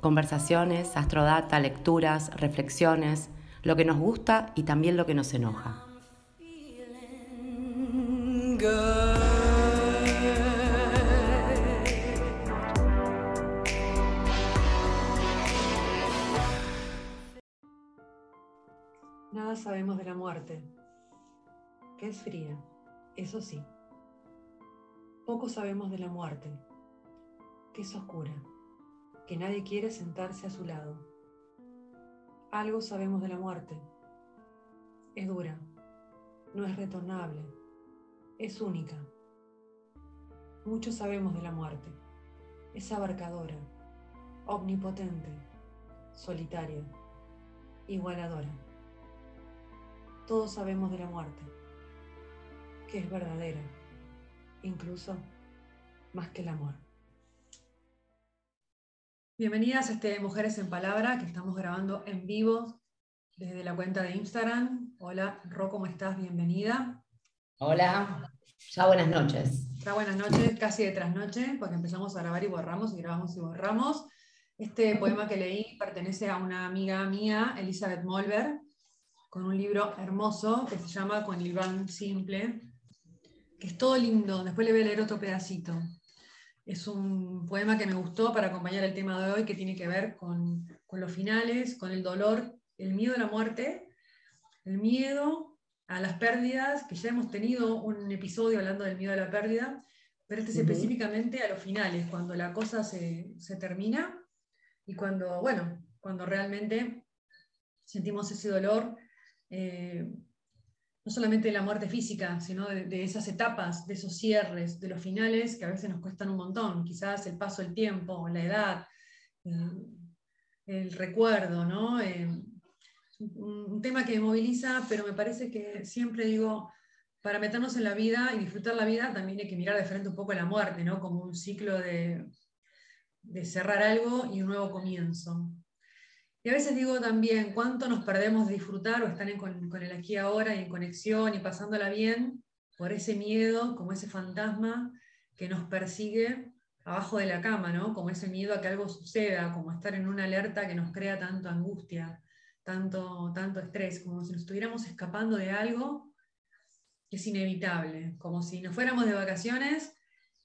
Conversaciones, astrodata, lecturas, reflexiones, lo que nos gusta y también lo que nos enoja. Nada sabemos de la muerte, que es fría, eso sí. Poco sabemos de la muerte, que es oscura, que nadie quiere sentarse a su lado. Algo sabemos de la muerte, es dura, no es retornable, es única. Mucho sabemos de la muerte, es abarcadora, omnipotente, solitaria, igualadora. Todos sabemos de la muerte, que es verdadera, incluso más que el amor. Bienvenidas a este Mujeres en Palabra, que estamos grabando en vivo desde la cuenta de Instagram. Hola, Ro, ¿cómo estás? Bienvenida. Hola, ya buenas noches. Ya buenas noches, casi de trasnoche, porque empezamos a grabar y borramos, y grabamos y borramos. Este poema que leí pertenece a una amiga mía, Elizabeth Molver, con un libro hermoso que se llama Con el van simple, que es todo lindo. Después le voy a leer otro pedacito. Es un poema que me gustó para acompañar el tema de hoy, que tiene que ver con, con los finales, con el dolor, el miedo a la muerte, el miedo a las pérdidas, que ya hemos tenido un episodio hablando del miedo a la pérdida, pero este es específicamente a los finales, cuando la cosa se, se termina y cuando, bueno, cuando realmente sentimos ese dolor eh, no solamente de la muerte física, sino de, esas etapas, de esos cierres, de los finales que a veces nos cuestan un montón, quizás el paso del tiempo, la edad, eh, el recuerdo, ¿no? Eh, un, tema que me moviliza, pero me parece que siempre digo, para meternos en la vida y disfrutar la vida, también hay que mirar de frente un poco a la muerte, ¿no? Como un ciclo de, de cerrar algo y un nuevo comienzo. Y a veces digo también, ¿cuánto nos perdemos de disfrutar o estar con, el aquí ahora y en conexión y pasándola bien por ese miedo, como ese fantasma que nos persigue abajo de la cama, ¿no? Como ese miedo a que algo suceda, como estar en una alerta que nos crea tanto angustia, tanto, tanto estrés, como si nos estuviéramos escapando de algo que es inevitable, como si nos fuéramos de vacaciones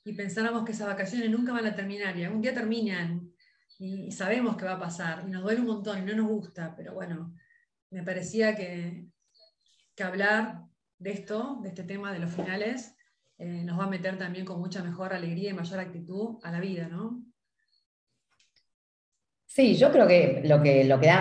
y pensáramos que esas vacaciones nunca van a terminar y algún día terminan y, sabemos que va a pasar, y nos duele un montón y no nos gusta, pero bueno, me parecía que, que hablar de esto, de este tema de los finales, eh, nos va a meter también con mucha mejor alegría y mayor actitud a la vida, ¿no? Sí, yo creo que lo que, lo que,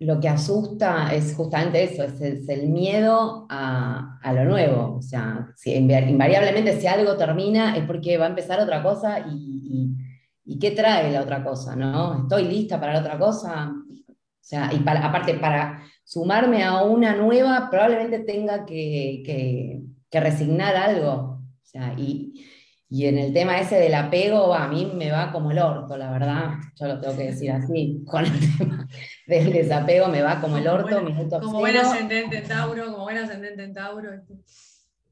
lo que asusta es justamente eso, es, el miedo a, a, lo nuevo. O sea, invariablemente si algo termina es porque va a empezar otra cosa y ¿y qué trae la otra cosa? ¿no? ¿Estoy lista para la otra cosa? O sea, y aparte, para sumarme a una nueva, probablemente tenga que, resignar algo. O sea, y, en el tema ese del apego, a mí me va como el orto, la verdad. Yo lo tengo que decir así. Con el tema del desapego me va como el orto. como buen ascendente en Tauro, como buen ascendente en Tauro.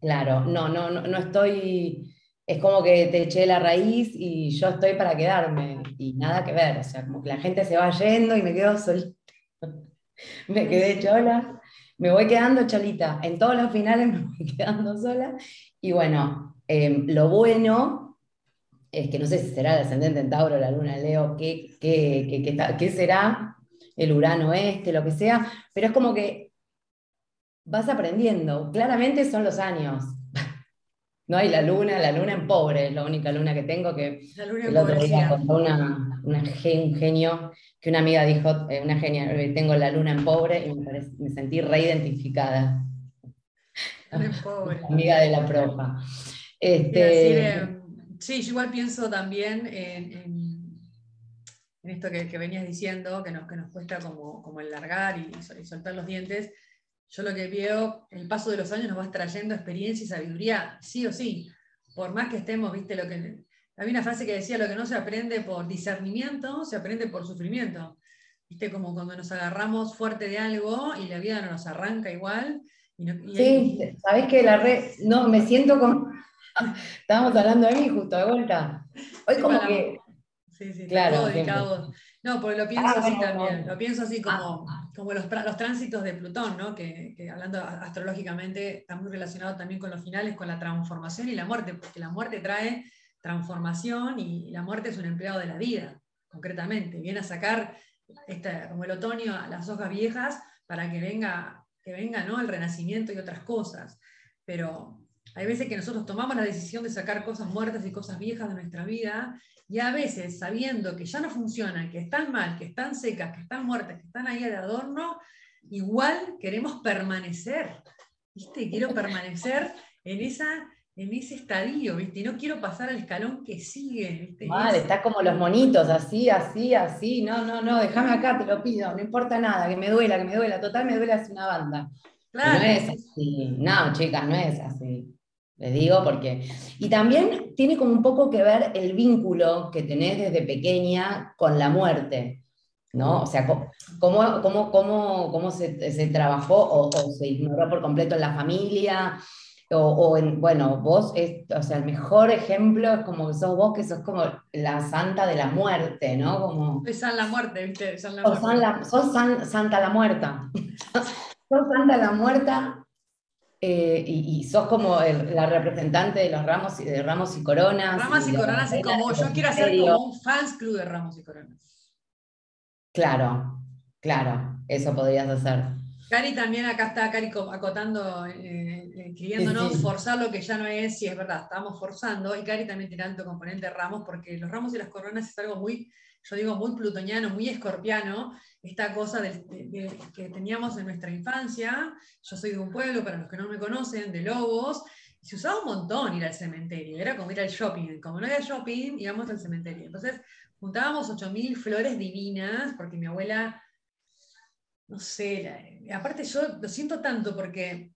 Claro, no, no, no, no estoy es como que te eché la raíz y yo estoy para quedarme y nada que ver, o sea, como que la gente se va yendo y me quedo solita. me quedé chola, me voy quedando cholita, en todos los finales me voy quedando sola. Y bueno, em, lo bueno es que no sé si será el ascendente en Tauro, la luna Leo, qué, qué, qué será, el Urano este, lo que sea, pero es como que vas aprendiendo, claramente son los años, no hay la luna, la luna en pobre, es la única luna que tengo, que el otro día contó una, un genio, que una amiga dijo, eh, una genia, eh, tengo la luna en pobre, y me, sentí reidentificada. amiga de la profa. Este, sí, yo igual pienso también en, en esto que, venías diciendo, que nos, que nos cuesta como, como el largar y, y, soltar los dientes, yo lo que veo, el paso de los años nos va trayendo experiencia y sabiduría, sí o sí. Por más que estemos, viste, lo que. Había una frase que decía: lo que no se aprende por discernimiento, se aprende por sufrimiento. Viste, como cuando nos agarramos fuerte de algo y la vida no nos arranca igual. sí, sabes que la red. No, me siento como. Estábamos hablando de mí justo de vuelta. Hoy como que. Sí, sí, claro. No, porque lo pienso ah, así también. Lo pienso así como, ah. Como los, los, tránsitos de Plutón, ¿no? Que, hablando astrológicamente está muy relacionado también con los finales, con la transformación y la muerte, porque la muerte trae transformación y la muerte es un empleado de la vida, concretamente. Viene a sacar esta, como el otoño a las hojas viejas para que venga, que venga ¿no? el renacimiento y otras cosas. Pero hay veces que nosotros tomamos la decisión de sacar cosas muertas y cosas viejas de nuestra vida y a veces sabiendo que ya no funcionan, que están mal, que están secas, que están muertas, que están ahí de adorno, igual queremos permanecer. ¿Viste? Quiero permanecer en, esa, en ese estadio, ¿viste? Y no quiero pasar al escalón que sigue, ¿viste? Vale, está como los monitos, así, así, así. No, no, no, déjame acá, te lo pido, no importa nada, que me duela, que me duela. Total, me duele hace una banda. Claro. No es así. No, chicas, no es así. Les digo porque... Y también tiene como un poco que ver el vínculo que tenés desde pequeña con la muerte, ¿no? O sea, cómo, cómo, cómo, cómo se, se, trabajó o, se ignoró por completo en la familia, o, o en, bueno, vos, es, o sea, el mejor ejemplo es como que sos vos, que sos como la santa de la muerte, ¿no? Como... Soy San la muerte, ¿viste? San la muerte. Sos, Santa la muerta. sos Santa la muerta eh, y, sos como la representante de los ramos y de ramos y coronas. Ramos y, coronas es como, yo quiero hacer como un fans club de ramos y coronas. Claro, claro, eso podrías hacer. Cari también acá está, Cari acotando, eh, eh, escribiéndonos, forzar lo que ya no es, si es verdad, estamos forzando, y Cari también tiene alto componente de ramos, porque los ramos y las coronas es algo muy, yo digo, muy plutoniano, muy escorpiano, esta cosa que teníamos en nuestra infancia. Yo soy de un pueblo, para los que no me conocen, de Lobos, se usaba un montón ir al cementerio, era como ir al shopping. Como no había shopping, íbamos al cementerio. Entonces juntábamos 8.000 flores divinas, porque mi abuela, no sé, aparte yo lo siento tanto porque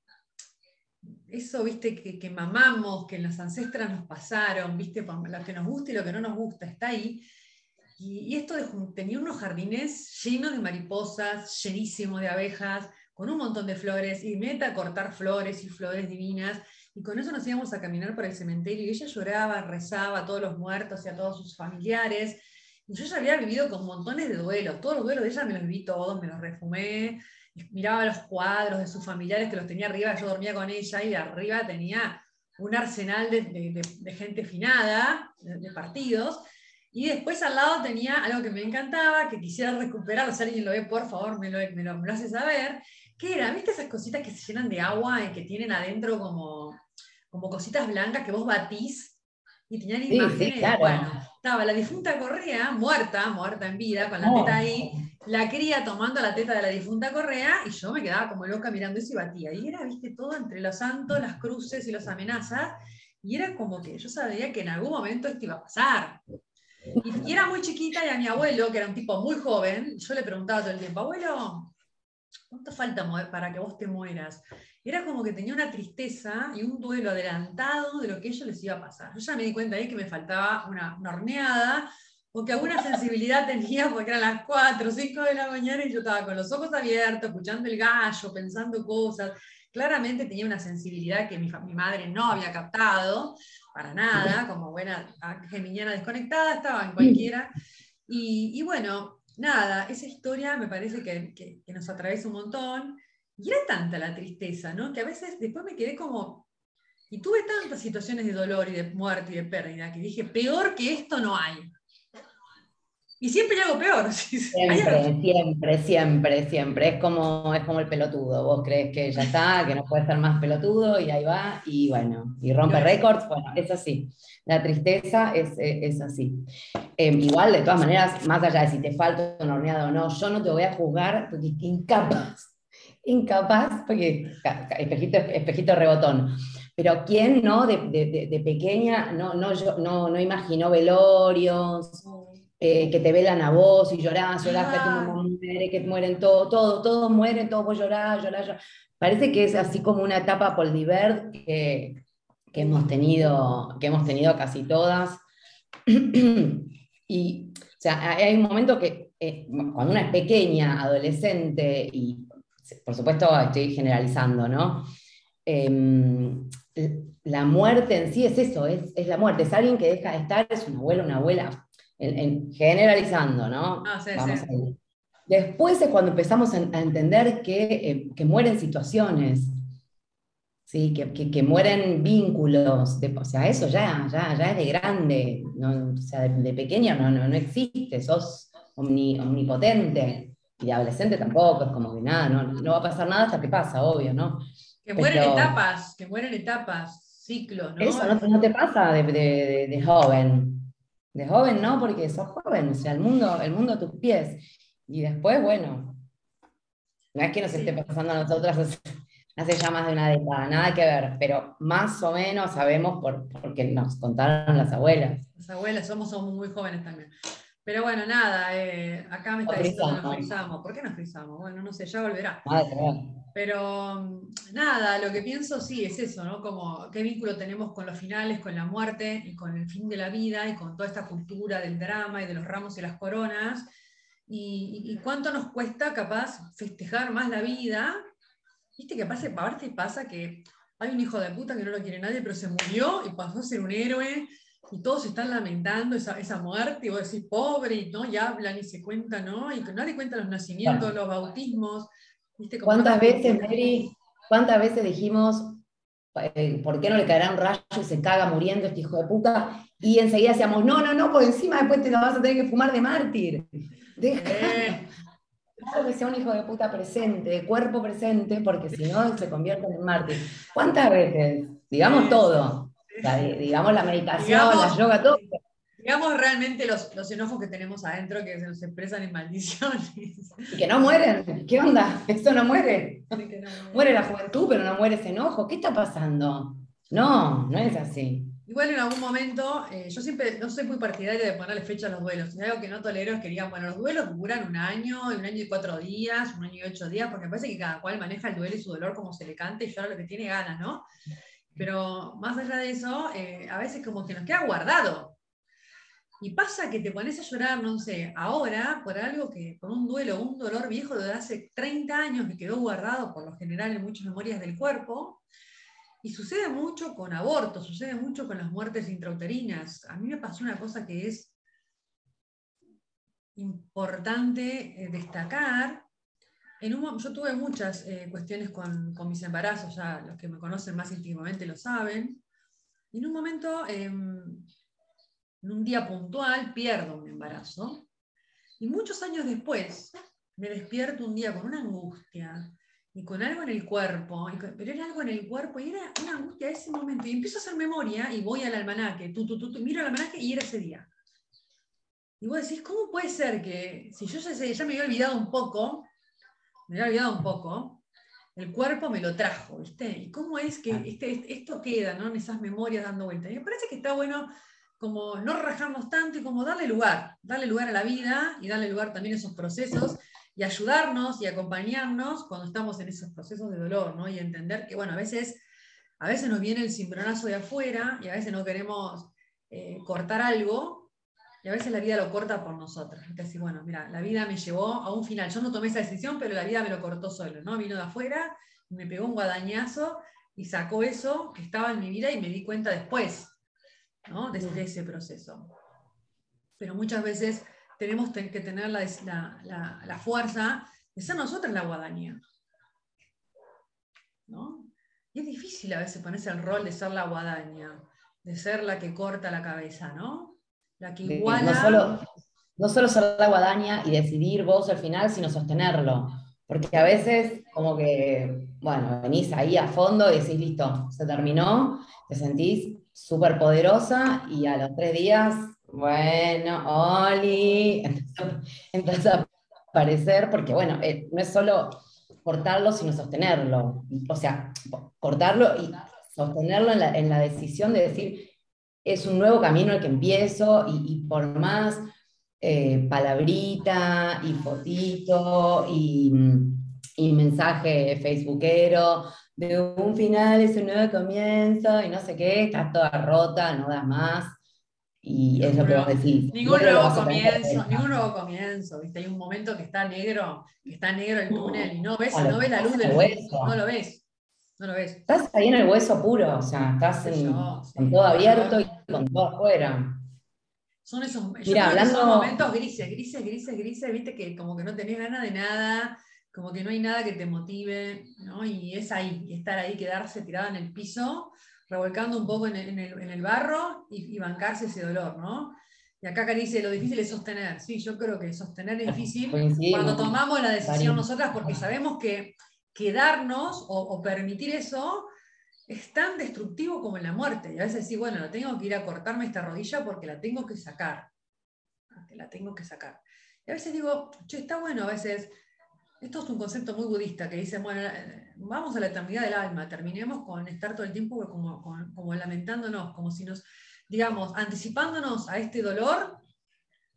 eso, viste, que, que, mamamos, que las ancestras nos pasaron, viste, lo que nos gusta y lo que no nos gusta, está ahí. Y, esto tenía unos jardines llenos de mariposas, llenísimos de abejas, con un montón de flores, y meta a cortar flores y flores divinas. Y con eso nos íbamos a caminar por el cementerio y ella lloraba, rezaba a todos los muertos y a todos sus familiares. Y yo ya había vivido con montones de duelos. Todos los duelos de ella me los viví todos, me los refumé. Miraba los cuadros de sus familiares que los tenía arriba. Yo dormía con ella y arriba tenía un arsenal de, gente finada, de partidos. Y después al lado tenía algo que me encantaba, que quisiera recuperar, si alguien lo ve, por favor, me lo, me lo, hace saber, que era, ¿viste esas cositas que se llenan de agua y que tienen adentro como, como cositas blancas que vos batís? Y tenían imágenes. Bueno, estaba la difunta Correa, muerta, muerta en vida, con la teta ahí, la cría tomando la teta de la difunta Correa, y yo me quedaba como loca mirando eso y batía. Y era, viste, todo entre los santos, las cruces y las amenazas, y era como que yo sabía que en algún momento esto iba a pasar. Y, era muy chiquita y a mi abuelo, que era un tipo muy joven, yo le preguntaba todo el tiempo, abuelo, ¿cuánto falta para que vos te mueras? era como que tenía una tristeza y un duelo adelantado de lo que a ellos les iba a pasar. Yo ya me di cuenta ahí que me faltaba una, horneada, o que alguna sensibilidad tenía, porque eran las 4 o 5 de la mañana y yo estaba con los ojos abiertos, escuchando el gallo, pensando cosas. Claramente tenía una sensibilidad que mi, mi madre no había captado, para nada, como buena geminiana desconectada, estaba en cualquiera. Y, bueno, nada, esa historia me parece que, que, nos atraviesa un montón. Y era tanta la tristeza, ¿no? Que a veces después me quedé como... Y tuve tantas situaciones de dolor y de muerte y de pérdida que dije, peor que esto no hay. Y siempre hago peor. Siempre, siempre, siempre, siempre. Es como, es como el pelotudo. Vos crees que ya está, que no puede ser más pelotudo y ahí va, y bueno, y rompe récords. Bueno, es así. La tristeza es, es así. Em, igual, de todas maneras, más allá de si te falta una horneada o no, yo no te voy a juzgar porque incapaz, incapaz, porque espejito, espejito rebotón. Pero ¿quién no de, de, de pequeña no, no, yo, no, no imaginó velorios? Eh, que te velan a vos y llorás, llorás, que tu Ah. mamá muere, que mueren todos, todos, todos mueren, todos vos llorás, llorás, llorás. Parece que es así como una etapa por Diver que, que hemos tenido, que hemos tenido casi todas. y, o sea, hay un momento que eh, cuando una es pequeña, adolescente, y por supuesto estoy generalizando, ¿no? Em, la muerte en sí es eso, es, es la muerte, es alguien que deja de estar, es un abuelo, una abuela, en- en- generalizando, ¿no? Ah, sí, Vamos sí. Después es cuando empezamos a, a entender que, eh, que mueren situaciones, ¿sí? que, que- que mueren vínculos, de- o sea, eso ya, ya, ya es de grande, no, o sea, de, de pequeño no, no, no existe, sos omni- omnipotente, y de adolescente tampoco, es como que nada, no, no va a pasar nada hasta que pasa, obvio, ¿no? Que mueren Pero- etapas, que mueren etapas, ciclos, ¿no? Eso no, te- no te pasa de- de- de joven. De joven no, porque sos joven, o sea, el mundo, el mundo a tus pies. Y después, bueno, no es que nos esté pasando a nosotras hace, hace ya más de una década, nada que ver, pero más o menos sabemos por, porque nos contaron las abuelas. Las abuelas somos, somos muy jóvenes también. Pero bueno, nada, eh, acá me está diciendo que nos frizamos. ¿Por qué nos frizamos? Bueno, no sé, ya volverá. Pero mm, nada, lo que pienso sí es eso, ¿no? Como qué vínculo tenemos con los finales, con la muerte y con el fin de la vida y con toda esta cultura del drama y de los ramos y las coronas. Y, y- y cuánto nos cuesta capaz festejar más la vida. Viste que pasa, aparte pasa que hay un hijo de puta que no lo quiere nadie, pero se murió y pasó a ser un héroe. Y todos están lamentando esa, esa muerte, y vos decís, pobre, y, ¿no? y hablan y se cuentan, ¿no? Y que nadie cuenta los nacimientos, los bautismos. ¿Viste? Como ¿Cuántas veces, Mary, cuántas veces dijimos, eh, ¿por qué no le caerá un rayo y se caga muriendo este hijo de puta? Y enseguida decíamos, no, no, no, porque encima después te lo vas a tener que fumar de mártir. Deja. Eh, Claro que sea un hijo de puta presente, de cuerpo presente, porque si no se convierte en mártir. ¿Cuántas veces? Digamos todo. Digamos la meditación, Digamos- la yoga, todo. digamos realmente los, los enojos que tenemos adentro que se nos expresan en maldiciones. Y que no mueren. ¿Qué onda? Esto no muere. Muere la juventud, pero no muere ese enojo. ¿Qué está pasando? No, no es así. Igual en algún momento, eh, yo siempre no soy muy partidaria de ponerle fecha a los duelos. Y algo que no tolero es que digan, bueno, los duelos duran un año, un año y cuatro días, un año y ocho días, porque me parece que cada cual maneja el duelo y su dolor como se le cante y llora lo que tiene ganas, ¿no? Pero más allá de eso, eh, a veces como que nos queda guardado. Y pasa que te pones a llorar, no sé, ahora por algo que, por un duelo, un dolor viejo de hace 30 años que quedó guardado por lo general en muchas memorias del cuerpo, y sucede mucho con abortos, sucede mucho con las muertes intrauterinas. A mí me pasó una cosa que es importante eh, destacar. En un yo tuve muchas eh, cuestiones con, con mis embarazos, ya los que me conocen más íntimamente lo saben. Y en un momento, em, en un día puntual, pierdo un embarazo. Y muchos años después, me despierto un día con una angustia, y con algo en el cuerpo, con- pero era algo en el cuerpo y era una angustia ese momento. Y empiezo a hacer memoria y voy al almanaque, tú, tú, tú, tú, miro el almanaque y era ese día. Y vos decís, ¿cómo puede ser que si yo ya, ya me había olvidado un poco, me había olvidado un poco, el cuerpo me lo trajo, ¿viste? ¿Y cómo es que este, este- esto queda, ¿no? En esas memorias dando vueltas. Y me parece que está bueno como no rajarnos tanto y como darle lugar, darle lugar a la vida y darle lugar también a esos procesos y ayudarnos y acompañarnos cuando estamos en esos procesos de dolor, ¿no? Y entender que, bueno, a veces, a veces nos viene el cimbronazo de afuera y a veces no queremos eh, cortar algo y a veces la vida lo corta por nosotros. Es decir, bueno, mira, la vida me llevó a un final. Yo no tomé esa decisión, pero la vida me lo cortó solo, ¿no? Vino de afuera, me pegó un guadañazo y sacó eso que estaba en mi vida y me di cuenta después, ¿no? De, de ese proceso. Pero muchas veces tenemos te- que tener la- la- la fuerza de ser nosotras la guadaña. ¿no? Y es difícil a veces ponerse el rol de ser la guadaña, de ser la que corta la cabeza, ¿no? La que De- iguala. No solo, no solo ser la guadaña y decidir vos al final, sino sostenerlo. Porque a veces, como que, bueno, venís ahí a fondo y decís, listo, se terminó, te sentís súper poderosa y a los tres días, bueno, Oli, empezás a aparecer, porque bueno, eh, no es solo cortarlo, sino sostenerlo. O sea, cortarlo y sostenerlo en la, en la decisión de decir, es un nuevo camino el que empiezo y, y por más eh, palabrita y fotito y, y mensaje facebookero de un final es un nuevo comienzo y no sé qué, estás toda rota, no das más. Y es lo que vos decís. Ningún nuevo comienzo, ningún nuevo comienzo, ¿viste? Hay un momento que está negro, que está negro el túnel y no ves, no ves la luz del hueso, no lo ves. No lo ves. Estás ahí en el hueso puro, o sea, estás en, con todo abierto y con todo afuera. Son esos son momentos grises, grises, grises, grises, viste, que como que no tenés ganas de nada, como que no hay nada que te motive, ¿no? Y es ahí, estar ahí, quedarse tirado en el piso revolcando un poco en el, barro y, bancarse ese dolor, ¿no? Y acá Cari dice, lo difícil es sostener. Sí, yo creo que sostener es difícil cuando tomamos la decisión nosotras porque sabemos que quedarnos o, permitir eso es tan destructivo como en la muerte. Y a veces sí, bueno, tengo que ir a cortarme esta rodilla porque la tengo que sacar. La tengo que sacar. Y a veces digo, che, está bueno a veces esto es un concepto muy budista que dice, bueno, vamos a la eternidad del alma, terminemos con estar todo el tiempo como, lamentándonos, como si nos, digamos, anticipándonos a este dolor,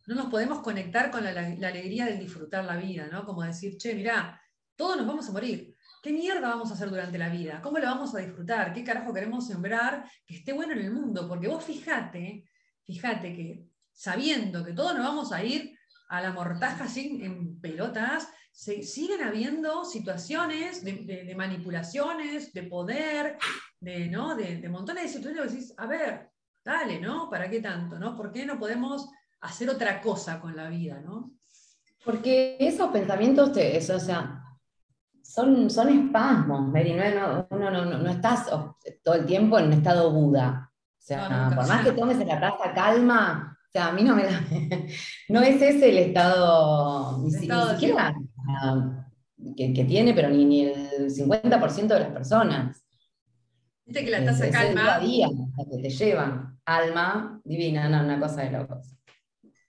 no nos podemos conectar con la, alegría del disfrutar la vida, ¿no? Como decir, che, mirá, todos nos vamos a morir. ¿Qué mierda vamos a hacer durante la vida? ¿Cómo la vamos a disfrutar? ¿Qué carajo queremos sembrar que esté bueno en el mundo? Porque vos fíjate, fíjate que sabiendo que todos nos vamos a ir a la mortaja sin, en pelotas, siguen habiendo situaciones de, manipulaciones, de poder, de, ¿no? de, montones de situaciones que decís, a ver, dale, ¿no? ¿Para qué tanto? ¿no? ¿Por qué no podemos hacer otra cosa con la vida? ¿no? Porque esos pensamientos, te, o sea, son, son espasmos, Mary, no, no, no, no, estás todo el tiempo en un estado Buda. O sea, por más que tomes en la plaza calma, o sea, a mí no me da, no es ese el estado, ni, siquiera que, tiene, pero ni, ni el 50% de las personas. Viste que la taza calma. Es que te llevan. Alma divina, no, una cosa de locos.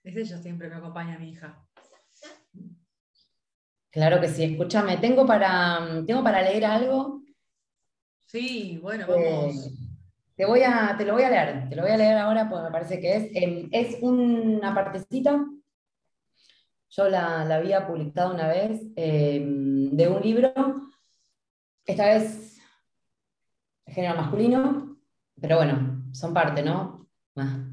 Es ella siempre me acompaña mi hija. Claro que sí, escúchame, ¿tengo para, ¿tengo para leer algo? Sí, bueno, vamos. Eh, te, voy a, te lo voy a leer, te lo voy a leer ahora porque me parece que es, em, es una partecita yo la, había publicado una vez em, de un libro, esta vez género masculino, pero bueno, son parte, ¿no? Ah,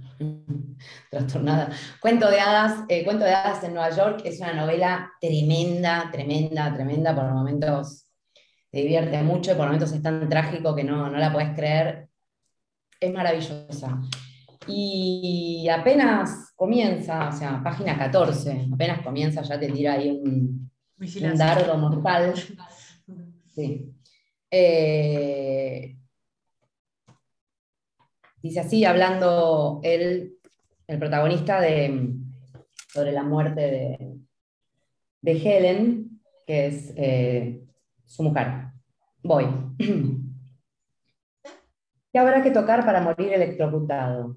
trastornada. Cuento de hadas, eh, Cuento de hadas en Nueva York es una novela tremenda, tremenda, tremenda, por momentos te divierte mucho y por momentos es tan trágico que no, no la puedes creer. Es maravillosa. Y apenas comienza, o sea, página 14, apenas comienza, ya te tira ahí un, dardo mortal. Sí. Eh, dice así, hablando el, el protagonista de, sobre la muerte de, de Helen, que es eh, su mujer. Voy. ¿Qué habrá que tocar para morir electrocutado?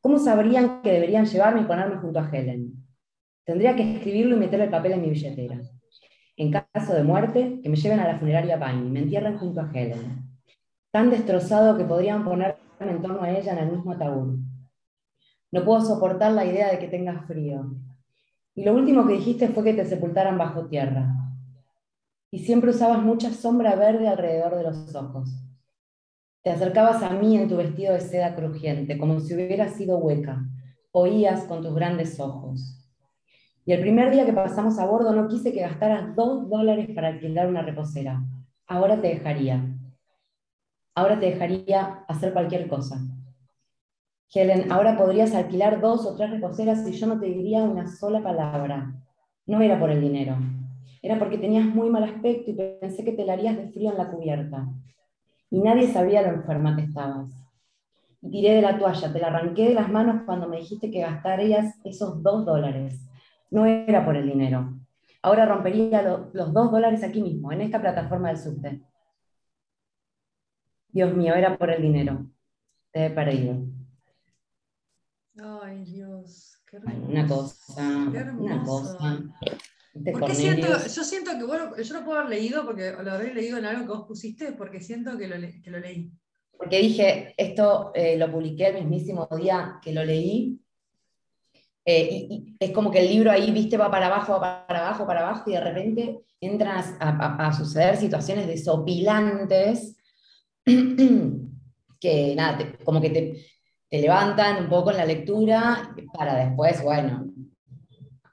¿Cómo sabrían que deberían llevarme y ponerme junto a Helen? Tendría que escribirlo y meter el papel en mi billetera. En caso de muerte, que me lleven a la funeraria Bain y me entierren junto a Helen. Tan destrozado que podrían ponerme en torno a ella en el mismo ataúd. No puedo soportar la idea de que tengas frío. Y lo último que dijiste fue que te sepultaran bajo tierra. Y siempre usabas mucha sombra verde alrededor de los ojos. Te acercabas a mí en tu vestido de seda crujiente, como si hubieras sido hueca. Oías con tus grandes ojos. Y el primer día que pasamos a bordo no quise que gastaras dos dólares para alquilar una reposera. Ahora te dejaría. Ahora te dejaría hacer cualquier cosa. Helen, ahora podrías alquilar dos o tres reposeras y yo no te diría una sola palabra. No era por el dinero. Era porque tenías muy mal aspecto y pensé que te la harías de frío en la cubierta y nadie sabía lo enferma que estabas. Y tiré de la toalla, te la arranqué de las manos cuando me dijiste que gastarías esos dos dólares. No era por el dinero. Ahora rompería los dos dólares aquí mismo, en esta plataforma del subte. Dios mío, era por el dinero. Te he perdido. Ay, Dios, qué Una cosa, una cosa. Porque siento, yo siento que bueno, yo lo puedo haber leído porque lo habré leído en algo que vos pusiste porque siento que lo, que lo leí. Porque dije, esto eh, lo publiqué el mismísimo día que lo leí Eh, y, es como que el libro ahí, viste, va para abajo, va para abajo, para abajo, y de repente entran a, suceder situaciones desopilantes que, nada, como que te, te, levantan un poco en la lectura para después, bueno,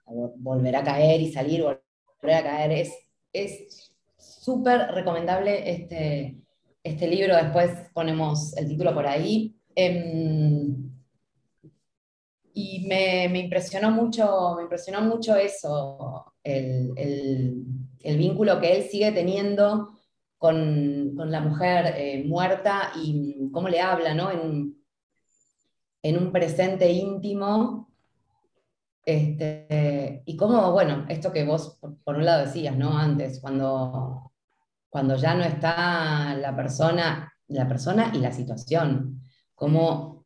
volver a caer y salir, volver a caer. Es, es súper recomendable este, este libro, después ponemos el título por ahí. Em, y me, impresionó mucho, me impresionó mucho eso, el, vínculo que él sigue teniendo con, la mujer eh, muerta y cómo le habla, ¿no? En, en un presente íntimo. Este, y cómo, bueno, esto que vos por, un lado decías, ¿no? Antes, cuando, cuando ya no está la persona, la persona y la situación, cómo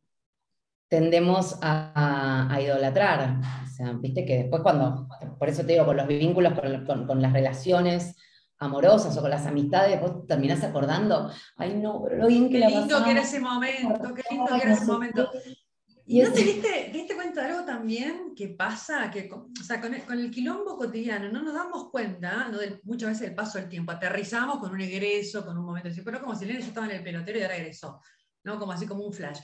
tendemos a, idolatrar. O sea, viste que después cuando, por eso te digo, con los vínculos, con, las relaciones amorosas o con las amistades, vos terminás acordando, ay no, pero lo bien que Qué lindo que era ese momento, qué lindo que era ese momento. ¿Y no te diste, diste, cuenta de algo también que pasa? Que, o sea, con el, con el quilombo cotidiano no nos damos cuenta ¿no? muchas veces del paso del tiempo. Aterrizamos con un egreso, con un momento pero como si Elena ya estaba en el pelotero y ahora regresó, ¿no? Como así como un flash.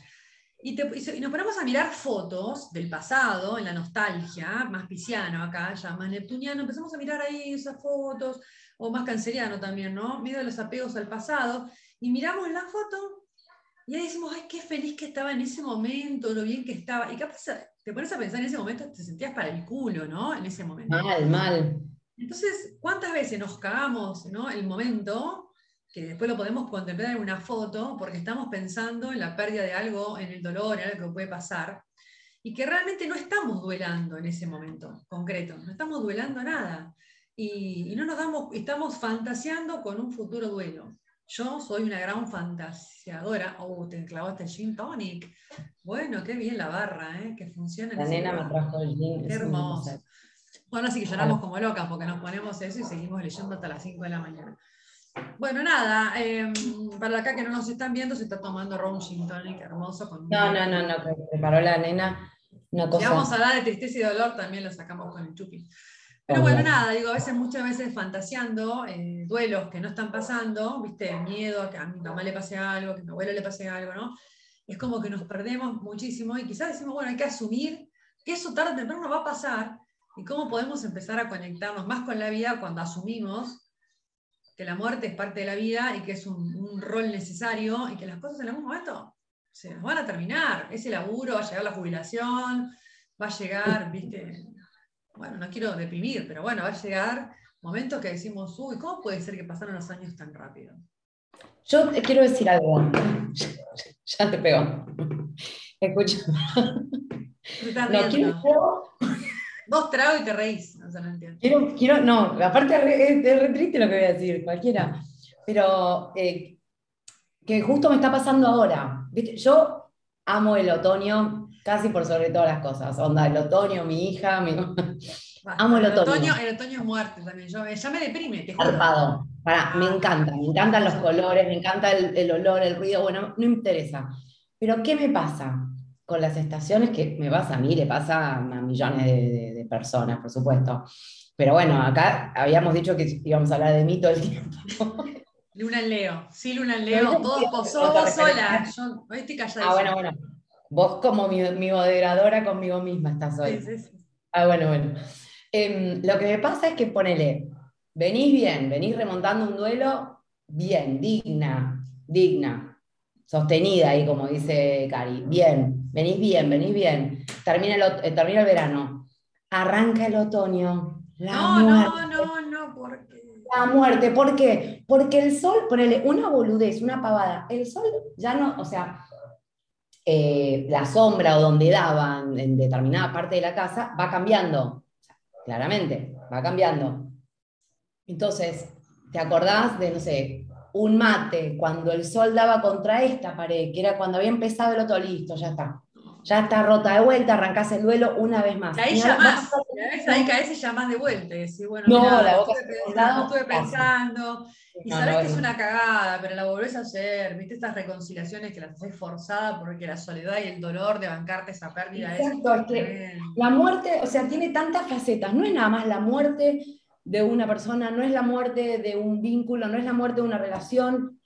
Y, nos ponemos a mirar fotos del pasado, en la nostalgia, más pisciano acá, ya más neptuniano, empezamos a mirar ahí esas fotos, o más canceriano también, ¿no? Miedo de los apegos al pasado, y miramos la foto y ahí decimos, ay, qué feliz que estaba en ese momento, lo bien que estaba. Y capaz te pones a pensar en ese momento, te sentías para el culo, ¿no? En ese momento. Mal, mal. Entonces, ¿cuántas veces nos cagamos, ¿no? El momento que después lo podemos contemplar en una foto, porque estamos pensando en la pérdida de algo, en el dolor, en algo que puede pasar, y que realmente no estamos duelando en ese momento concreto, no estamos duelando nada. Y, no nos damos, estamos fantaseando con un futuro duelo. Yo soy una gran fantasiadora. Oh, te clavaste el gin tonic. Bueno, qué bien la barra, ¿eh? que funciona. La nena me trajo el gin. Qué hermoso. Bueno, así que lloramos como locas porque nos ponemos eso y seguimos leyendo hasta las 5 de la mañana. Bueno, nada, eh, para acá que no nos están viendo, se está tomando ron gin tonic hermoso. Con no, no, no, no, preparó la nena una cosa. Si vamos a hablar de tristeza y dolor, también lo sacamos con el chupi. Pero bueno, nada, digo, a veces, muchas veces fantaseando, eh, duelos que no están pasando, viste, miedo a que a mi mamá le pase algo, que a mi abuelo le pase algo, ¿no? Es como que nos perdemos muchísimo y quizás decimos, bueno, hay que asumir que eso tarde o temprano va a pasar y cómo podemos empezar a conectarnos más con la vida cuando asumimos que la muerte es parte de la vida y que es un, rol necesario y que las cosas en algún momento se nos van a terminar. Ese laburo, va a llegar la jubilación, va a llegar, viste, bueno, no quiero deprimir, pero bueno, va a llegar momentos que decimos, uy, ¿cómo puede ser que pasaron los años tan rápido? Yo te quiero decir algo. Ya te pego. Escucha. No, quiero, Vos trago y te reís, no se lo entiendo. Quiero, quiero, no, aparte es, re triste lo que voy a decir, cualquiera. Pero eh, que justo me está pasando ahora. ¿Viste? Yo amo el otoño casi por sobre todas las cosas. Onda, el otoño, mi hija, mi... amo el, otoño. El otoño es muerte también. Yo, ya me deprime, te me ah. encanta, me encantan los colores, me encanta el, el olor, el ruido, bueno, no interesa. Pero ¿qué me pasa? con las estaciones, que me pasa a mí, le pasa a millones de, personas, por supuesto. Pero bueno, acá habíamos dicho que íbamos a hablar de mí todo el tiempo. Luna en Leo, sí, Luna en Leo, todos vos sola, yo estoy callada. Ah, bueno, bueno. Vos como mi, moderadora conmigo misma estás hoy. Sí, sí, Ah, bueno, bueno. Em, lo que me pasa es que ponele, venís bien, venís remontando un duelo bien, digna, digna, sostenida ahí, como dice Cari, bien, venís bien, venís bien, termina el, eh, termina el verano, arranca el otoño, la no, muerte. No, no, no, porque... La muerte, ¿por qué? Porque el sol, ponele una boludez, una pavada, el sol ya no, o sea, eh, la sombra o donde daban en determinada parte de la casa va cambiando, claramente, va cambiando. Entonces, ¿te acordás de, no sé, un mate cuando el sol daba contra esta pared, que era cuando había empezado el otro listo, ya está ya está rota de vuelta, arrancás el duelo una vez más. Y ahí llamás, ahí caes y llamás de vuelta. Y decís, bueno, no, mirá, la boca estuve pensando, estuve pensando, y No, sabés no, que es una cagada, pero la volvés a hacer, viste estas reconciliaciones que las haces forzada porque la soledad y el dolor de bancarte esa pérdida es Exacto, es que. La muerte, o sea, tiene tantas facetas. No es nada más la muerte de una persona, no es la muerte de un vínculo, no es la muerte de una relación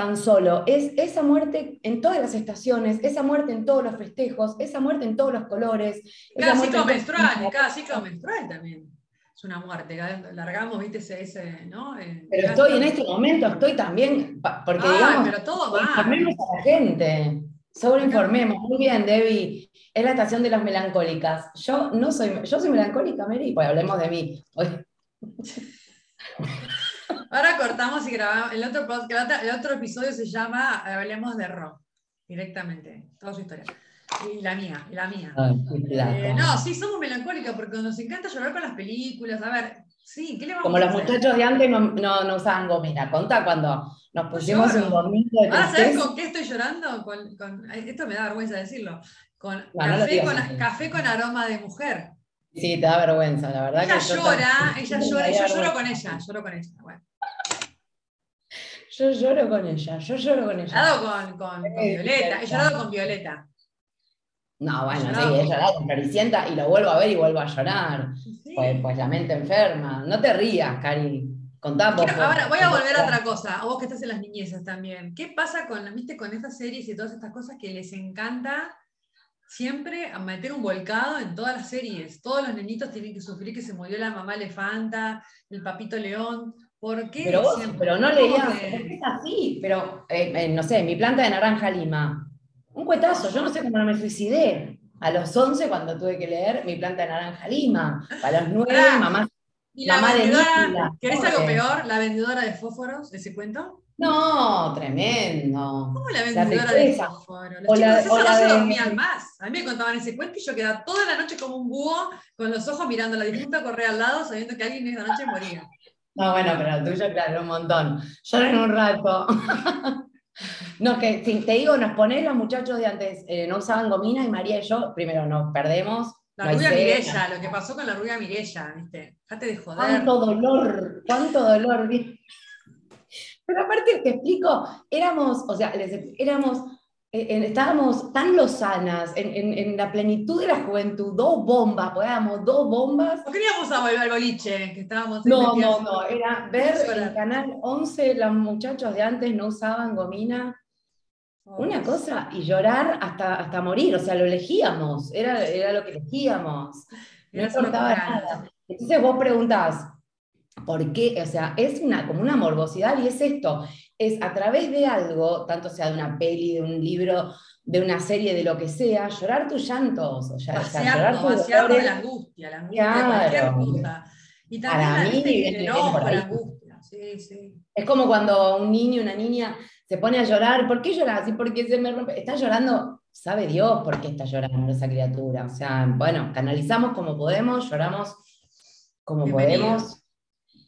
tan solo. Es esa muerte en todas las estaciones, esa muerte en todos los festejos, esa muerte en todos los colores. Cada ciclo menstrual, cada ciclo menstrual también es una muerte. Largamos, viste, ese, ese ¿no? Eh, Pero estoy en este momento, estoy también, porque Ay, digamos, pero todo mal. informemos a la gente. Sobreinformemos. Muy bien, Debbie. Es la estación de las melancólicas. Yo no soy, yo soy melancólica, Mary, pues hablemos de mí. Ahora cortamos y grabamos. El otro, podcast- el otro, episodio se llama Hablemos de rock, directamente, toda su historia. Y la mía, y la mía. Plata. Eh, no, sí, somos melancólicas porque nos encanta llorar con las películas. A ver, sí, ¿qué le vamos Como a los hacer? muchachos de antes no, no, no usaban gomina. Contá cuando nos pusimos un domingo de Ahora, ¿sabes con qué estoy llorando? Con, con- ay, esto me da vergüenza decirlo. Con café, con, así. café con aroma de mujer. Sí, te da vergüenza, la verdad. Ella que llora, ella llora, y yo lloro con ella, lloro con ella. Bueno, Yo lloro con ella, yo lloro con he ella. llorado con, con, con Violeta, he llorado con Violeta. No, bueno, Llorado. sí, he llorado con Floricienta y lo vuelvo a ver y vuelvo a llorar. Sí. Pues, pues la mente enferma. No te rías, Cari. Contá vos. Quiero- ahora voy a volver a otra cosa, a vos que estás en las niñezas también. ¿Qué pasa con, viste, con estas series y todas estas cosas que les encanta siempre a meter un volcado en todas las series? Todos los nenitos tienen que sufrir que se murió la mamá elefanta, el papito león. ¿Por qué? Pero vos, pero no leías, que- es así, pero eh, eh, no sé, mi planta de naranja lima. Un cuetazo, yo no sé cómo no me suicidé. A los 11 cuando tuve que leer mi planta de naranja lima. A los 9, Pará. mamá. Y la mamá de vendedora, Nila, ¿querés algo peor? La vendedora de fósforos, ese cuento. No, tremendo. ¿Cómo la La vendedora de fósforos? Los O chicos la- de eso o no la se de- dormían más. A mí me contaban ese cuento y yo quedaba toda la noche como un búho con los ojos mirando la difunta correr al lado sabiendo que alguien esa noche moría. No, bueno, pero el tuyo, claro, un montón. Lloren un rato. No, que si te digo, nos ponés los muchachos de antes, eh, no usaban gomina y María y yo, primero nos perdemos. La no rubia. Mirella, lo que pasó con la rubia Mirella, ¿viste? Dejate de joder. Cuánto dolor, cuánto dolor. Pero aparte, te explico, éramos, o sea, les- éramos, eh, estábamos tan lozanas, en, en- en la plenitud de la juventud, dos bombas, podábamos dos bombas. No queríamos a volver al boliche, que estábamos No, no, no, era ver en Canal 11, los muchachos de antes no usaban gomina, una cosa, y llorar hasta, hasta morir, o sea, lo elegíamos, era, era lo que elegíamos. No importaba nada. Entonces vos preguntás, ¿por qué? O sea, es una, como una morbosidad y es esto, es a través de algo, tanto sea de una peli, de un libro, de una serie, de lo que sea, llorar tus llantos, o sea, o sea, llorar tus vaciarlo de la angustia, la angustia de cualquier cosa. Y también Para la mí viste, viene- el viene enojo, la angustia. Sí, sí. Es como cuando un niño, una niña se pone a llorar, ¿por qué lloras? ¿Y por qué se me rompe? Está llorando, sabe Dios por qué está llorando esa criatura. O sea, bueno, canalizamos como podemos, lloramos como Bienvenida. podemos.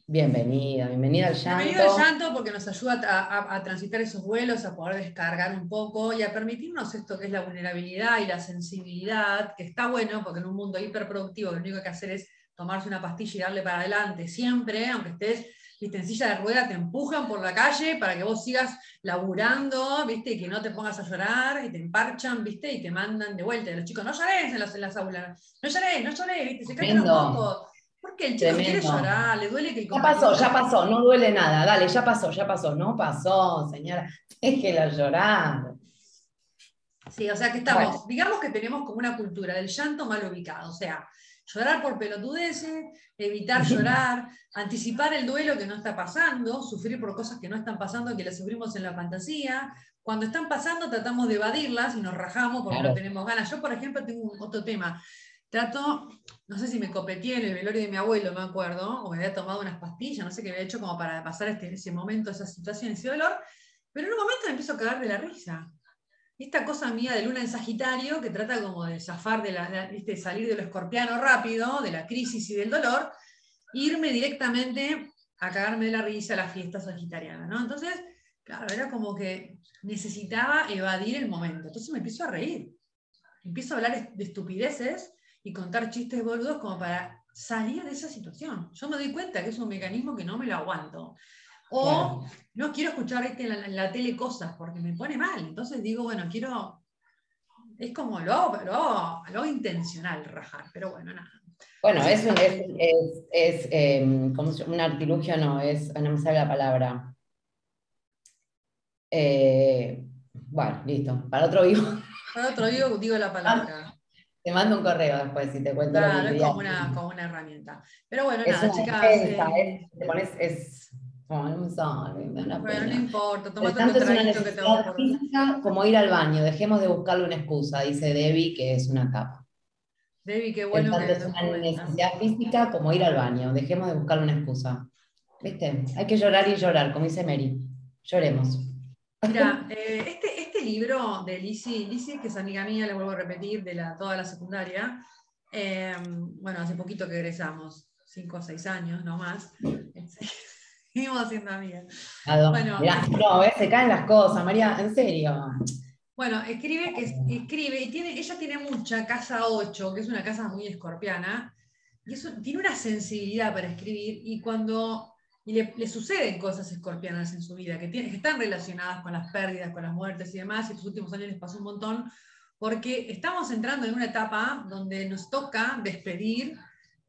Bienvenida, bienvenida al llanto. Bienvenido al llanto porque nos ayuda a, a- a transitar esos vuelos, a poder descargar un poco y a permitirnos esto que es la vulnerabilidad y la sensibilidad, que está bueno porque en un mundo hiperproductivo lo único que hay que hacer es tomarse una pastilla y darle para adelante siempre, aunque estés viste, en silla de rueda, te empujan por la calle para que vos sigas laburando, viste, y que no te pongas a llorar y te emparchan, viste, y te mandan de vuelta. Y los chicos, no llores en las, en las aulas, no llores, no llores, viste, se caen los Tremendo. Porque el chico quiere llorar, le duele que el Ya pasó, ya pasó, no duele nada. Dale, ya pasó, ya pasó. No pasó, señora. Déjela llorar. Sí, o sea que estamos, Bueno. digamos que tenemos como una cultura del llanto mal ubicado, o sea, llorar por pelotudeces, evitar llorar, anticipar el duelo que no está pasando, sufrir por cosas que no están pasando, que las sufrimos en la fantasía. Cuando están pasando tratamos de evadirlas y nos rajamos porque Claro. no tenemos ganas. Yo, por ejemplo, tengo un- otro tema. Trato, no sé si me copeteé en el velorio de mi abuelo, me acuerdo, o me había tomado unas pastillas, no sé qué había hecho como para pasar este, ese momento, esa situación, ese dolor, pero en un momento me empiezo a cagar de la risa esta cosa mía de luna en Sagitario que trata como de zafar de la, de- salir de lo escorpiano rápido, de la crisis y del dolor, e irme directamente a cagarme de la risa a la fiesta sagitariana, ¿no? Entonces, claro, era como que necesitaba evadir el momento. Entonces me empiezo a reír. empiezo a hablar de estupideces y contar chistes boludos como para salir de esa situación. Yo me doy cuenta que es un mecanismo que no me lo aguanto. O no quiero escuchar en, la, tele cosas porque me pone mal. Entonces digo, bueno, quiero. Es como lo hago, lo, intencional, rajar, pero bueno, nada. Bueno, es, un, es, es, es em, un artilugio, no, es, no me sale la palabra. Eh, bueno, listo. Para otro vivo. Para otro vivo digo la palabra. Te mando un correo después si te cuento. Claro, es como una, como una, herramienta. Pero bueno, nada, chicas. eh, te pones, es. Oh, no bueno, no importa, tomate tanto es una necesidad física como ir al baño. Dejemos de buscarle una excusa, dice Debbie, que es una capa. Debbie, qué bueno. Tanto es una necesidad física como ir al baño. Dejemos de buscarle una excusa. ¿Viste? Hay que llorar y llorar, como dice Mary. Lloremos. Mira, eh, este, libro de Lizzie, Lizzie, que es amiga mía, le vuelvo a repetir, de la, toda la secundaria, eh, bueno, hace poquito que egresamos, cinco o seis años, no más. Seguimos siendo amigas. Bueno, no, se caen las cosas, María, en serio. Bueno, escribe, escribe y tiene, ella tiene mucha, casa 8, que es una casa muy escorpiana, y eso, tiene una sensibilidad para escribir, y cuando y le, suceden cosas escorpianas en su vida, que, que están relacionadas con las pérdidas, con las muertes y demás, y estos últimos años les pasó un montón, porque estamos entrando en una etapa donde nos toca despedir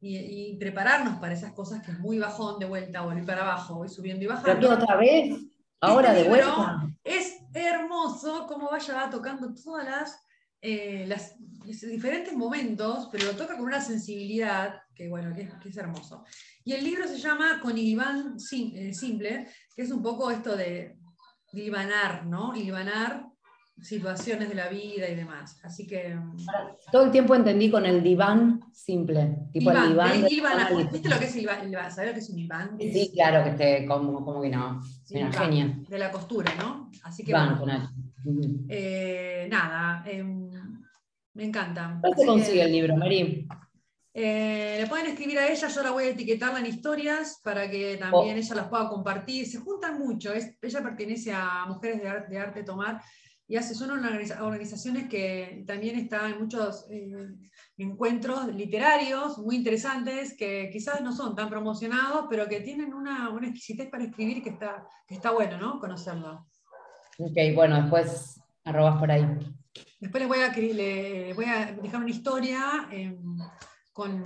y, prepararnos para esas cosas que es muy bajón de vuelta, volver para abajo, voy subiendo y bajando. Pero otra vez, ahora de vuelta. Es hermoso cómo vaya va tocando todas las, eh, las diferentes momentos, pero lo toca con una sensibilidad que bueno, que es hermoso. Y el libro se llama Con Iván eh, Simple, que es un poco esto de ilvanar, ¿no? Ilvanar situaciones de la vida y demás. Así que. Todo el tiempo entendí con el diván simple. Tipo el diván. ¿Viste lo que es el diván? ¿Sabes lo que es un diván? Sí, claro, que esté como, como que no. Una genia. De la costura, ¿no? Así que. bueno, eh, nada. Em, me encanta. ¿Cómo se consigue el libro, Mary? Eh, le pueden escribir a ella, yo la voy a etiquetarla en historias para que también oh. ella las pueda compartir. Se juntan mucho, ella pertenece a Mujeres de, Arte Tomar y hace, son organizaciones que también están en muchos eh, encuentros literarios muy interesantes que quizás no son tan promocionados, pero que tienen una, una exquisitez para escribir que está, que está bueno, ¿no? Conocerlo. Ok, bueno, después arrobas por ahí. Después les voy a, le, voy a dejar una historia con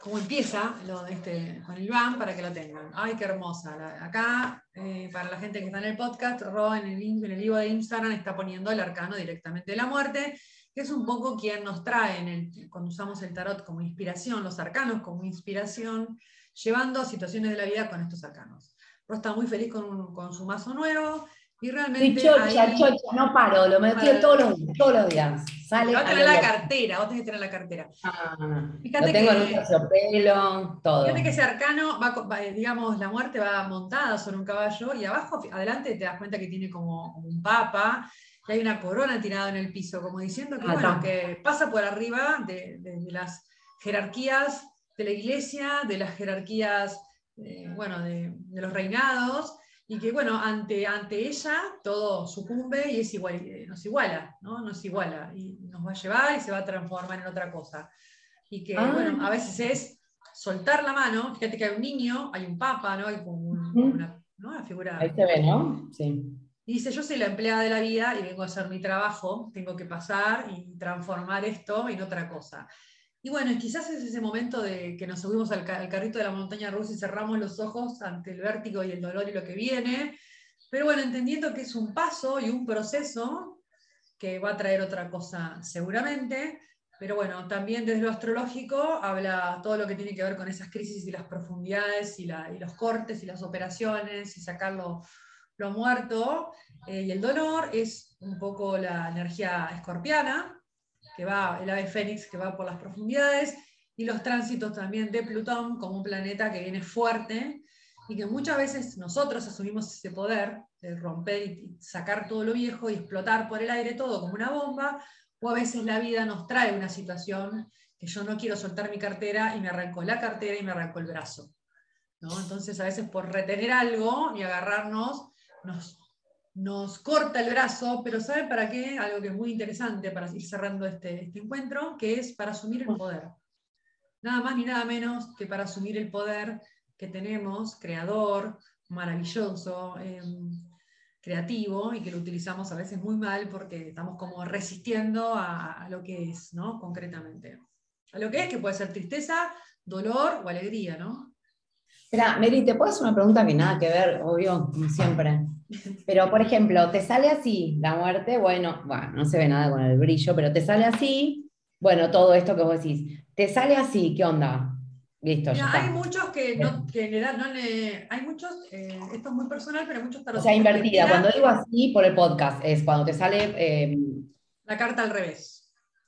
cómo empieza lo este, con el van para que lo tengan. Ay, qué hermosa. acá, eh, para la gente que está en el podcast, Ro en el, en el de Instagram está poniendo el arcano directamente de la muerte, que es un poco quien nos trae en el, cuando usamos el tarot como inspiración, los arcanos como inspiración, llevando situaciones de la vida con estos arcanos. Ro está muy feliz con, con su mazo nuevo y realmente. chocha, chocha, no paro, lo metí todos los, todos los días. Sale vos tenés la cartera, vos tenés que tener la cartera. Ah, fíjate lo tengo que, en un terciopelo, todo. Fíjate que ese arcano, va, digamos, la muerte va montada sobre un caballo y abajo, adelante, te das cuenta que tiene como, un papa y hay una corona tirada en el piso, como diciendo que, ah, bueno, que pasa por arriba de, de, las jerarquías de la iglesia, de las jerarquías, eh, bueno, de, de los reinados y que bueno, ante, ante ella todo sucumbe y es igual, eh, nos iguala, ¿no? Nos iguala y nos va a llevar y se va a transformar en otra cosa. Y que ah. bueno, a veces es soltar la mano, fíjate que hay un niño, hay un papa, ¿no? Hay como, una, figura. Ahí se ve, ¿no? Sí. Y dice, yo soy la empleada de la vida y vengo a hacer mi trabajo, tengo que pasar y transformar esto en otra cosa. Y bueno, quizás es ese momento de que nos subimos al, carrito de la montaña rusa y cerramos los ojos ante el vértigo y el dolor y lo que viene. Pero bueno, entendiendo que es un paso y un proceso que va a traer otra cosa seguramente. Pero bueno, también desde lo astrológico habla todo lo que tiene que ver con esas crisis y las profundidades y, los cortes y las operaciones y sacar lo, muerto. Eh, y el dolor es un poco la energía escorpiana, que va, el ave fénix que va por las profundidades, y los tránsitos también de Plutón como un planeta que viene fuerte y que muchas veces nosotros asumimos ese poder de romper y sacar todo lo viejo y explotar por el aire todo como una bomba, o a veces la vida nos trae una situación que yo no quiero soltar mi cartera y me arrancó la cartera y me arrancó el brazo. ¿no? Entonces a veces por retener algo y agarrarnos nos nos corta el brazo, pero ¿sabe para qué? Algo que es muy interesante para ir cerrando este, este encuentro, que es para asumir el poder. Nada más ni nada menos que para asumir el poder que tenemos, creador, maravilloso, em, creativo, y que lo utilizamos a veces muy mal porque estamos como resistiendo a, lo que es, ¿no? Concretamente. A lo que es, que puede ser tristeza, dolor o alegría, ¿no? Espera, Mary, ¿te puedo hacer una pregunta que nada que ver, obvio, como siempre? Pero, por ejemplo, te sale así la muerte, bueno, bueno, no se ve nada con el brillo, pero te sale así, bueno, todo esto que vos decís, te sale así, ¿qué onda? Listo, ya Hay muchos que, no, que le dan, no le, hay muchos, eh, esto es muy personal, pero muchos O sea, invertida, cuando digo así por el podcast, es cuando te sale... Eh, la carta al revés.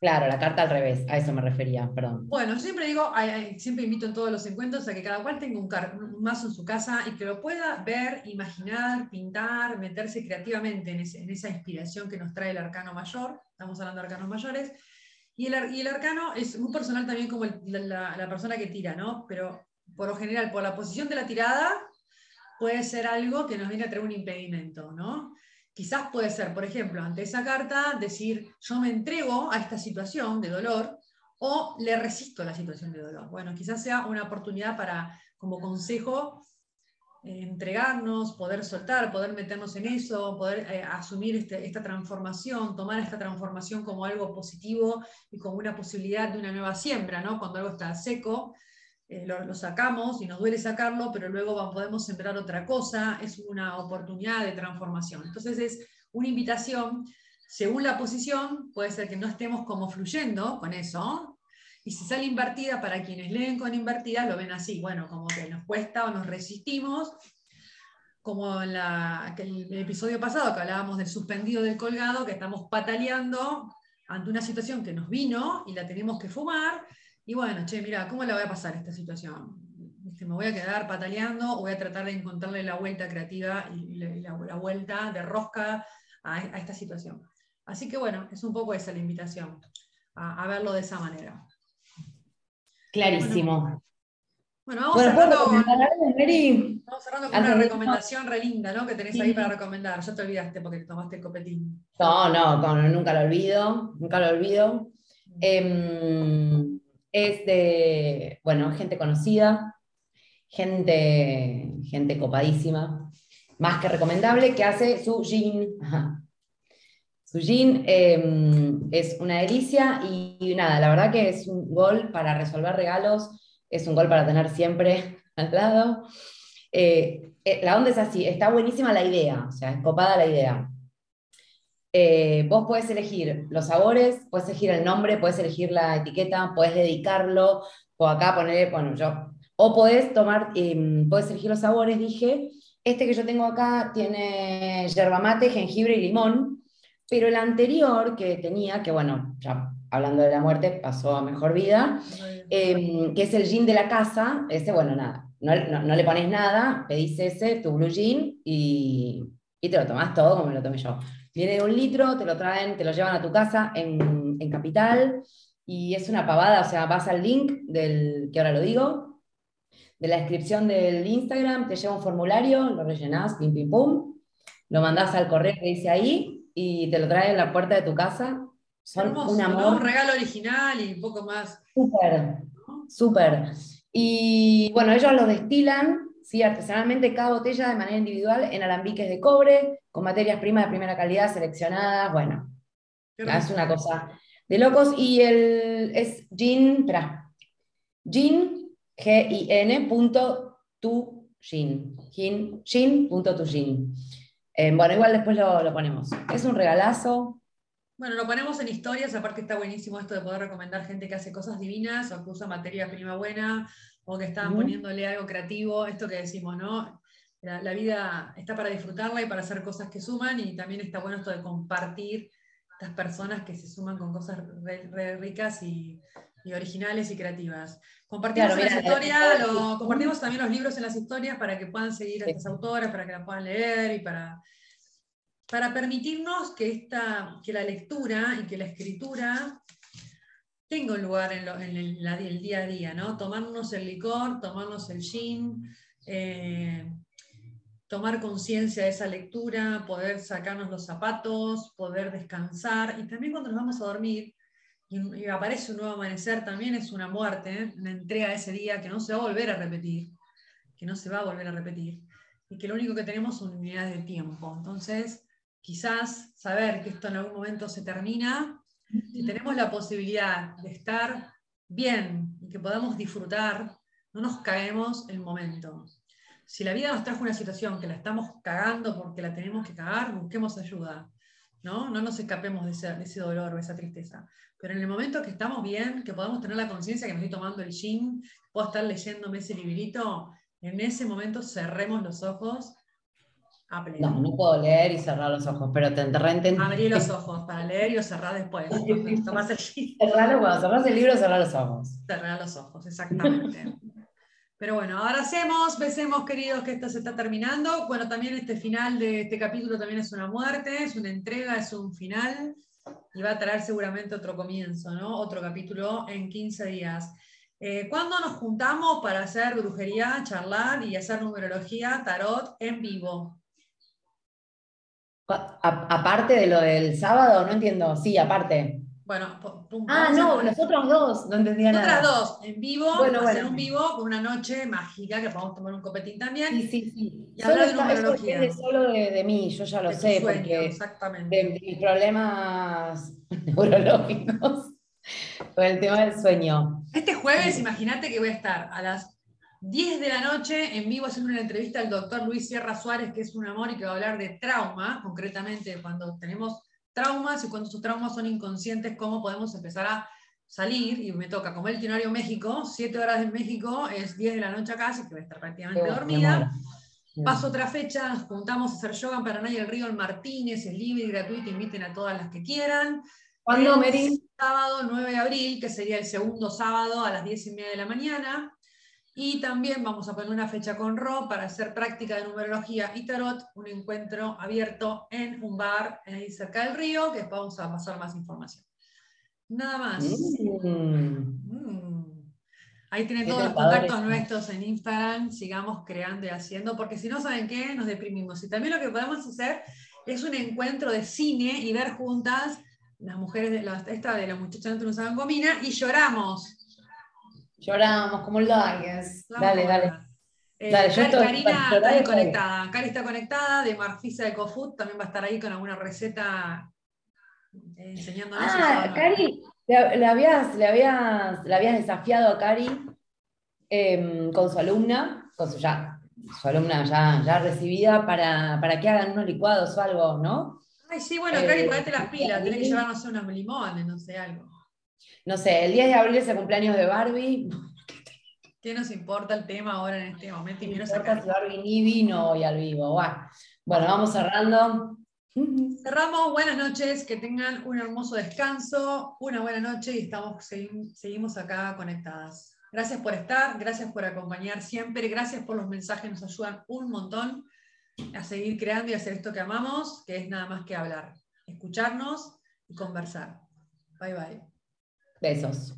Claro, la carta al revés, a eso me refería, perdón. Bueno, siempre digo, siempre invito en todos los encuentros a que cada cual tenga un, mazo en su casa y que lo pueda ver, imaginar, pintar, meterse creativamente en, esa inspiración que nos trae el arcano mayor. Estamos hablando de arcanos mayores. Y el, arcano es muy personal también como la, la, persona que tira, ¿no? Pero por lo general, por la posición de la tirada, puede ser algo que nos viene a traer un impedimento, ¿no? Quizás puede ser, por ejemplo, ante esa carta, decir, yo me entrego a esta situación de dolor o le resisto a la situación de dolor. Bueno, quizás sea una oportunidad para, como consejo, eh, entregarnos, poder soltar, poder meternos en eso, poder eh, asumir este, esta transformación, tomar esta transformación como algo positivo y como una posibilidad de una nueva siembra, ¿no? Cuando algo está seco, eh, lo, sacamos y nos duele sacarlo, pero luego podemos sembrar otra cosa, es una oportunidad de transformación. Entonces es una invitación, según la posición, puede ser que no estemos como fluyendo con eso, y si sale invertida, para quienes leen con invertida, lo ven así, bueno, como que nos cuesta o nos resistimos, como en el episodio pasado que hablábamos del suspendido del colgado, que estamos pataleando ante una situación que nos vino y la tenemos que fumar, y bueno, che, mira, ¿cómo la voy a pasar esta situación? ¿Me voy a quedar pataleando o voy a tratar de encontrarle la vuelta creativa y la, vuelta de rosca a, esta situación? Así que bueno, es un poco esa la invitación, a, verlo de esa manera. Clarísimo. Bueno, vamos cerrando, con, vamos cerrando con una recomendación re linda, ¿no? Que tenés ahí para recomendar. Ya te olvidaste porque te tomaste el copetín. No, no, nunca lo olvido, nunca lo olvido. Eh, es de, bueno, gente conocida, gente, gente copadísima, más que recomendable, que hace su jean. Su jean em, es una delicia y, nada, la verdad que es un gol para resolver regalos, es un gol para tener siempre al lado. Eh, eh, la onda es así, está buenísima la idea, o sea, es copada la idea. Eh, vos puedes elegir los sabores, puedes elegir el nombre, puedes elegir la etiqueta, puedes dedicarlo, o acá poner, bueno, yo, o puedes tomar, puedes elegir los sabores, dije, este que yo tengo acá tiene yerba mate, jengibre y limón, pero el anterior que tenía, que bueno, ya hablando de la muerte, pasó a mejor vida, em, que es el gin de la casa, ese, bueno, nada, no, no, le pones nada, pedís ese, tu blue gin, y, y te lo tomás todo como me lo tomé yo. Viene de un litro, te lo traen, te lo llevan a tu casa en, en Capital y es una pavada, o sea, vas al link del, que ahora lo digo, de la descripción del Instagram, te lleva un formulario, lo rellenás, pim, pim, pum, lo mandás al correo que dice ahí y te lo traen en la puerta de tu casa. Son un amor. Un regalo original y un poco más. Súper, súper. Y bueno, ellos lo destilan ¿sí? artesanalmente cada botella de manera individual en alambiques de cobre, con materias primas de primera calidad seleccionadas, bueno, es una cosa de locos. Y el es gin, espera, gin, G-I-N, punto tu gin, gin, gin, punto tu gin. Eh, bueno, igual después lo, lo ponemos. Es un regalazo, bueno, lo ponemos en historias, aparte está buenísimo esto de poder recomendar gente que hace cosas divinas o que usa materia prima buena o que están poniéndole algo creativo, esto que decimos, ¿no? La, vida está para disfrutarla y para hacer cosas que suman y también está bueno esto de compartir estas personas que se suman con cosas re, ricas y, originales y creativas. Compartimos las historias, compartimos también los libros en las historias para que puedan seguir a estas autoras, para que la puedan leer y para, para permitirnos que, esta, que la lectura y que la escritura tengo lugar en, el, día a día, ¿no? Tomarnos el licor, tomarnos el gin, eh, tomar conciencia de esa lectura, poder sacarnos los zapatos, poder descansar y también cuando nos vamos a dormir y, aparece un nuevo amanecer, también es una muerte, ¿eh? una entrega de ese día que no se va a volver a repetir, que no se va a volver a repetir y que lo único que tenemos son unidades de tiempo. Entonces, quizás saber que esto en algún momento se termina, si tenemos la posibilidad de estar bien y que podamos disfrutar, no nos caemos el momento. Si la vida nos trajo una situación que la estamos cagando porque la tenemos que cagar, busquemos ayuda. ¿no? No nos escapemos de ese, dolor o esa tristeza. Pero en el momento que estamos bien, que podamos tener la conciencia que me estoy tomando el gin, puedo estar leyéndome ese librito, en ese momento cerremos los ojos no, no puedo leer y cerrar los ojos, pero te reentendí. Abrí los ojos para leer y o cerrar después. Tomás el Cerralo cuando cerrás el libro, cerrar los ojos. Cerrar los ojos, exactamente. Pero bueno, ahora hacemos, besemos queridos que esto se está terminando. Bueno, también este final de este capítulo también es una muerte, es una entrega, es un final y va a traer seguramente otro comienzo, ¿no? Otro capítulo en 15 días. Eh, ¿Cuándo nos juntamos para hacer brujería, charlar y hacer numerología, tarot en vivo? Aparte de lo del sábado, no entiendo. Sí, aparte. Bueno, ah, no, nosotros dos, no entendía nada. Nosotras dos, en vivo, bueno, hacer un vivo con una noche mágica que podemos tomar un copetín también. Sí, sí, sí. Y hablar de numerología. Es solo de, de, mí, yo ya lo sé, porque exactamente. De, mis problemas neurológicos, con el tema del sueño. Este jueves, imagínate que voy a estar a las 10 de la noche, en vivo, haciendo una entrevista al doctor Luis Sierra Suárez, que es un amor y que va a hablar de trauma, concretamente cuando tenemos traumas y cuando esos traumas son inconscientes, cómo podemos empezar a salir. Y me toca, como él tiene horario México, 7 horas en México, es 10 de la noche acá, así que voy a estar prácticamente dormida. Paso otra fecha, nos juntamos a hacer yoga en Paraná y el Río en Martínez, es libre y gratuito, inviten a todas las que quieran. ¿Cuándo, Mary? Sábado 9 de abril, que sería el segundo sábado a las 10 y media de la mañana. Y también vamos a poner una fecha con Ro para hacer práctica de numerología y tarot, un encuentro abierto en un bar ahí cerca del río, que después vamos a pasar más información. Nada más. Mm. Mm. Ahí tienen todos los contactos nuestros en Instagram, sigamos creando y haciendo, porque si no saben qué, nos deprimimos. Y también lo que podemos hacer es un encuentro de cine y ver juntas las mujeres de la, esta de la muchacha no usaban gomina y lloramos Lloramos como Dale, dale. Eh, Karina está ahí conectada. Cari está conectada, de Marfisa de Cofood también va a estar ahí con alguna receta eh, enseñándonos. Ah, Cari, le, habías, le, habías, le habías desafiado a Cari em, con su alumna, con su, ya, su alumna ya, ya recibida, para, para que hagan unos licuados o algo, ¿no? Ay, sí, bueno, Cari, eh, ponete las pilas, tenés que llevarnos unos limones, no sé, algo no sé, el 10 de abril es el cumpleaños de Barbie. ¿Qué nos importa el tema ahora en este momento? Y no importa si Barbie ni vino hoy al vivo. Bueno, vamos cerrando. Cerramos, buenas noches, que tengan un hermoso descanso, una buena noche y estamos, seguimos acá conectadas. Gracias por estar, gracias por acompañar siempre, gracias por los mensajes, nos ayudan un montón a seguir creando y hacer esto que amamos, que es nada más que hablar, escucharnos y conversar. Bye bye. Besos.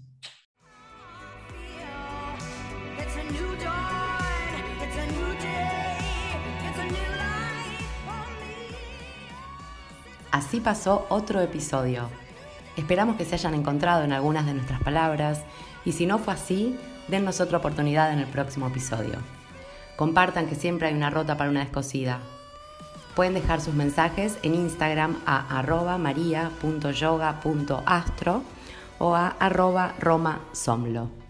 Así pasó otro episodio. Esperamos que se hayan encontrado en algunas de nuestras palabras y si no fue así, dennos otra oportunidad en el próximo episodio. Compartan que siempre hay una rota para una descosida. Pueden dejar sus mensajes en Instagram a arroba maria.yoga.astro o a arroba Roma Somlo.